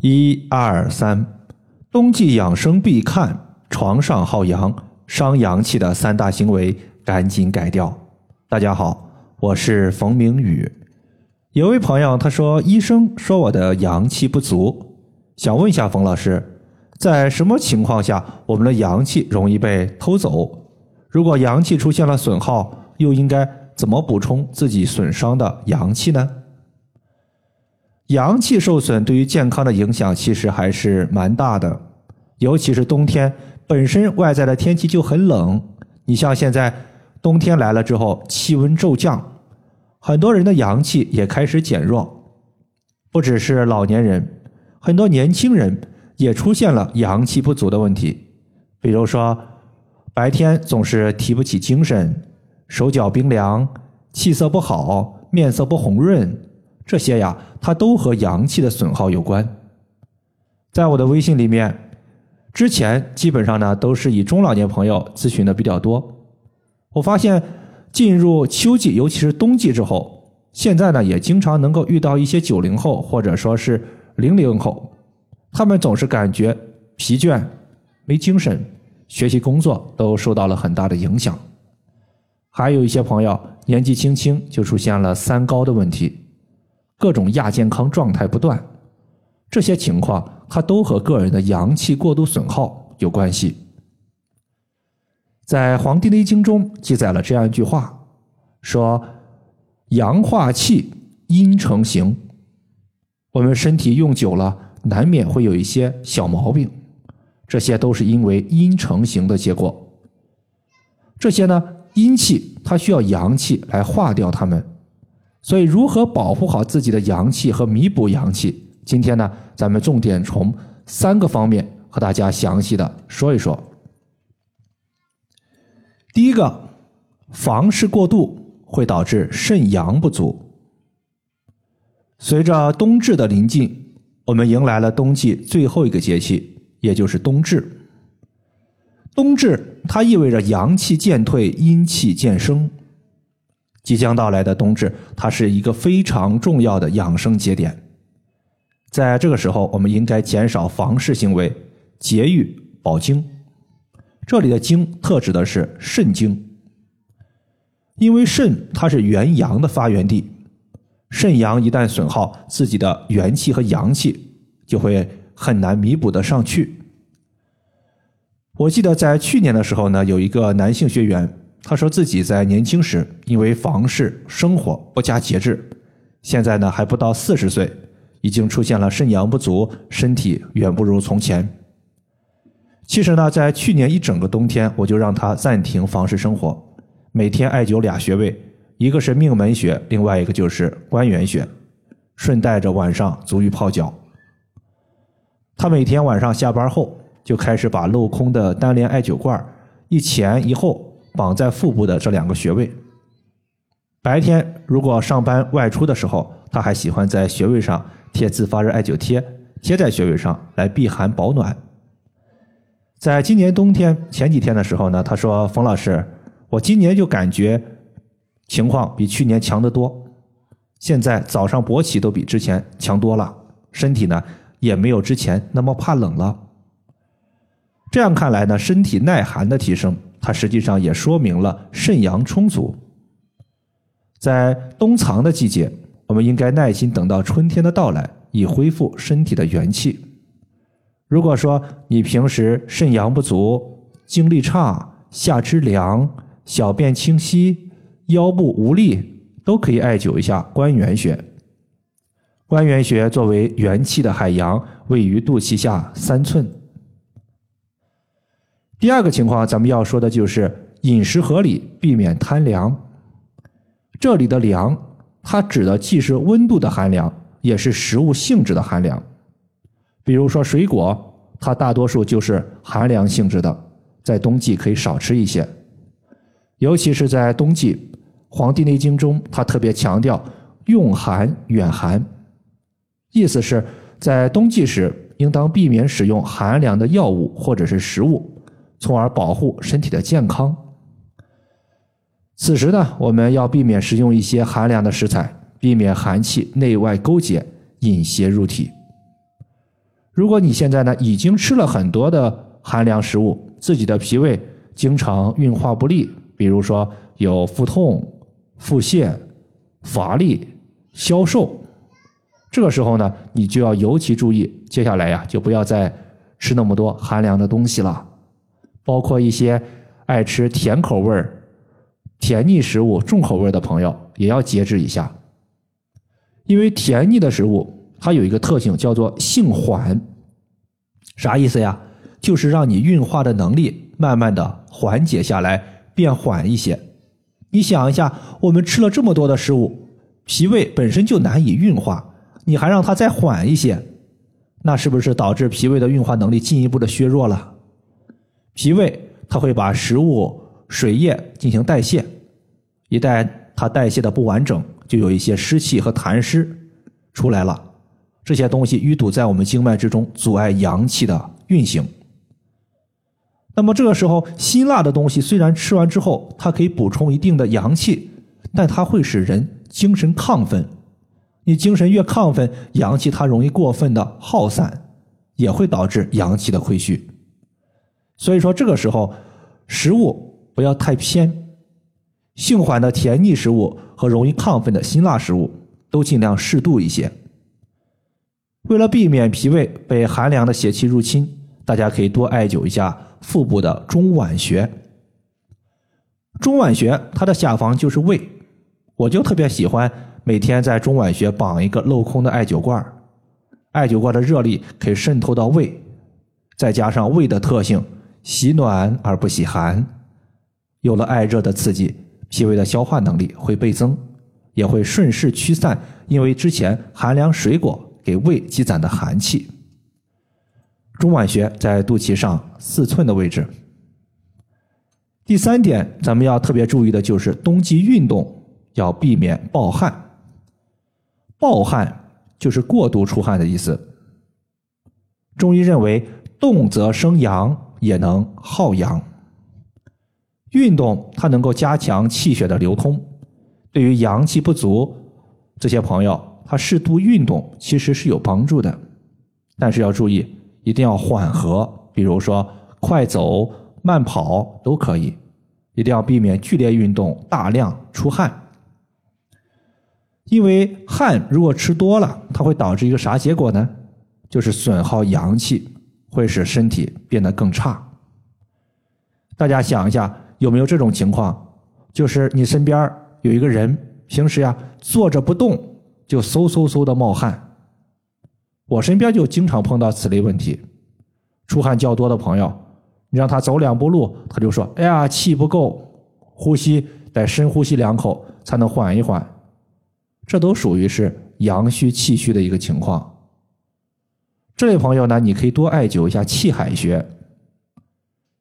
一二三，冬季养生必看床上耗阳、伤阳气的三大行为，赶紧改掉。大家好，我是冯明宇。有位朋友他说，医生说我的阳气不足，想问一下冯老师，在什么情况下我们的阳气容易被偷走？如果阳气出现了损耗，又应该怎么补充自己损伤的阳气呢？阳气受损对于健康的影响其实还是蛮大的，尤其是冬天，本身外在的天气就很冷。你像现在冬天来了之后，气温骤降，很多人的阳气也开始减弱，不只是老年人，很多年轻人也出现了阳气不足的问题。比如说，白天总是提不起精神，手脚冰凉，气色不好，面色不红润。这些呀，它都和阳气的损耗有关。在我的微信里面，之前基本上呢都是以中老年朋友咨询的比较多。我发现进入秋季，尤其是冬季之后，现在呢也经常能够遇到一些九零后或者说是零零后，他们总是感觉疲倦、没精神，学习工作都受到了很大的影响。还有一些朋友年纪轻轻就出现了三高的问题。各种亚健康状态不断，这些情况它都和个人的阳气过度损耗有关系。在《黄帝内经》中记载了这样一句话，说：“阳化气，阴成形。”我们身体用久了，难免会有一些小毛病，这些都是因为阴成形的结果。这些呢，阴气它需要阳气来化掉它们。所以，如何保护好自己的阳气和弥补阳气？今天呢，咱们重点从三个方面和大家详细的说一说。第一个，房事过度会导致肾阳不足。随着冬至的临近，我们迎来了冬季最后一个节气，也就是冬至。冬至它意味着阳气渐退，阴气渐生。即将到来的冬至，它是一个非常重要的养生节点。在这个时候，我们应该减少房事行为，节欲保精。这里的精特指的是肾精，因为肾它是元阳的发源地，肾阳一旦损耗，自己的元气和阳气就会很难弥补得上去。我记得在去年的时候呢，有一个男性学员。他说自己在年轻时因为房事生活不加节制，现在呢还不到四十岁，已经出现了肾阳不足，身体远不如从前。其实呢，在去年一整个冬天，我就让他暂停房事生活，每天艾灸俩穴位，一个是命门穴，另外一个就是关元穴，顺带着晚上足浴泡脚。他每天晚上下班后就开始把镂空的单联艾灸罐一前一后。绑在腹部的这两个穴位。白天如果上班外出的时候，他还喜欢在穴位上贴自发热艾灸贴，贴在穴位上来避寒保暖。在今年冬天前几天的时候呢，他说：“冯老师，我今年就感觉情况比去年强得多，现在早上勃起都比之前强多了，身体呢也没有之前那么怕冷了。这样看来呢，身体耐寒的提升。”它实际上也说明了肾阳充足。在冬藏的季节，我们应该耐心等到春天的到来，以恢复身体的元气。如果说你平时肾阳不足、精力差、下肢凉、小便清晰、腰部无力，都可以艾灸一下关元穴。关元穴作为元气的海洋，位于肚脐下三寸。第二个情况，咱们要说的就是饮食合理，避免贪凉。这里的凉，它指的既是温度的寒凉，也是食物性质的寒凉。比如说水果，它大多数就是寒凉性质的，在冬季可以少吃一些。尤其是在冬季，《黄帝内经》中它特别强调用寒远寒，意思是在冬季时应当避免使用寒凉的药物或者是食物。从而保护身体的健康。此时呢，我们要避免食用一些寒凉的食材，避免寒气内外勾结，引邪入体。如果你现在呢已经吃了很多的寒凉食物，自己的脾胃经常运化不利，比如说有腹痛、腹泻、乏力、消瘦，这个时候呢，你就要尤其注意，接下来呀就不要再吃那么多寒凉的东西了，包括一些爱吃甜口味儿、甜腻食物、重口味的朋友也要节制一下，因为甜腻的食物。它有一个特性叫做性缓，啥意思呀？就是让你运化的能力慢慢的缓解下来，变缓一些。你想一下，我们吃了这么多的食物，脾胃本身就难以运化，你还让它再缓一些，那是不是导致脾胃的运化能力进一步的削弱了？脾胃它会把食物水液进行代谢，一旦它代谢的不完整，就有一些湿气和痰湿出来了。这些东西淤堵在我们经脉之中，阻碍阳气的运行。那么这个时候，辛辣的东西虽然吃完之后，它可以补充一定的阳气，但它会使人精神亢奋。你精神越亢奋，阳气它容易过分的耗散，也会导致阳气的亏虚。所以说，这个时候食物不要太偏，性缓的甜腻食物和容易亢奋的辛辣食物都尽量适度一些。为了避免脾胃被寒凉的邪气入侵，大家可以多艾灸一下腹部的中脘穴。中脘穴它的下方就是胃，我就特别喜欢每天在中脘穴绑一个镂空的艾灸罐艾灸罐的热力可以渗透到胃，再加上胃的特性，喜暖而不喜寒，有了艾热的刺激，脾胃的消化能力会倍增，也会顺势驱散因为之前寒凉水果。给胃积攒的寒气。中脘穴在肚脐上四寸的位置。第三点，咱们要特别注意的就是冬季运动要避免暴汗。暴汗就是过度出汗的意思。中医认为，动则生阳，也能耗阳。运动它能够加强气血的流通，对于阳气不足这些朋友。它适度运动其实是有帮助的，但是要注意，一定要缓和，比如说快走、慢跑都可以，一定要避免剧烈运动、大量出汗。因为汗如果吃多了，它会导致一个啥结果呢？就是损耗阳气，会使身体变得更差。大家想一下，有没有这种情况？就是你身边有一个人，平时呀坐着不动。就嗖嗖嗖的冒汗，我身边就经常碰到此类问题。出汗较多的朋友，你让他走两步路，他就说：“哎呀，气不够，呼吸得深呼吸两口才能缓一缓。”这都属于是阳虚气虚的一个情况。这类朋友呢，你可以多艾灸一下气海穴。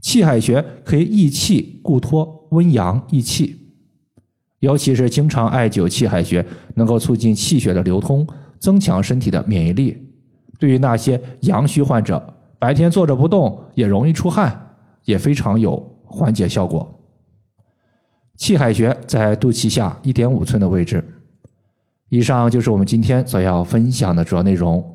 气海穴可以益气固脱，温阳益气。尤其是经常艾灸气海穴，能够促进气血的流通，增强身体的免疫力。对于那些阳虚患者，白天坐着不动也容易出汗，也非常有缓解效果。气海穴在肚脐下一点五寸的位置。以上就是我们今天所要分享的主要内容。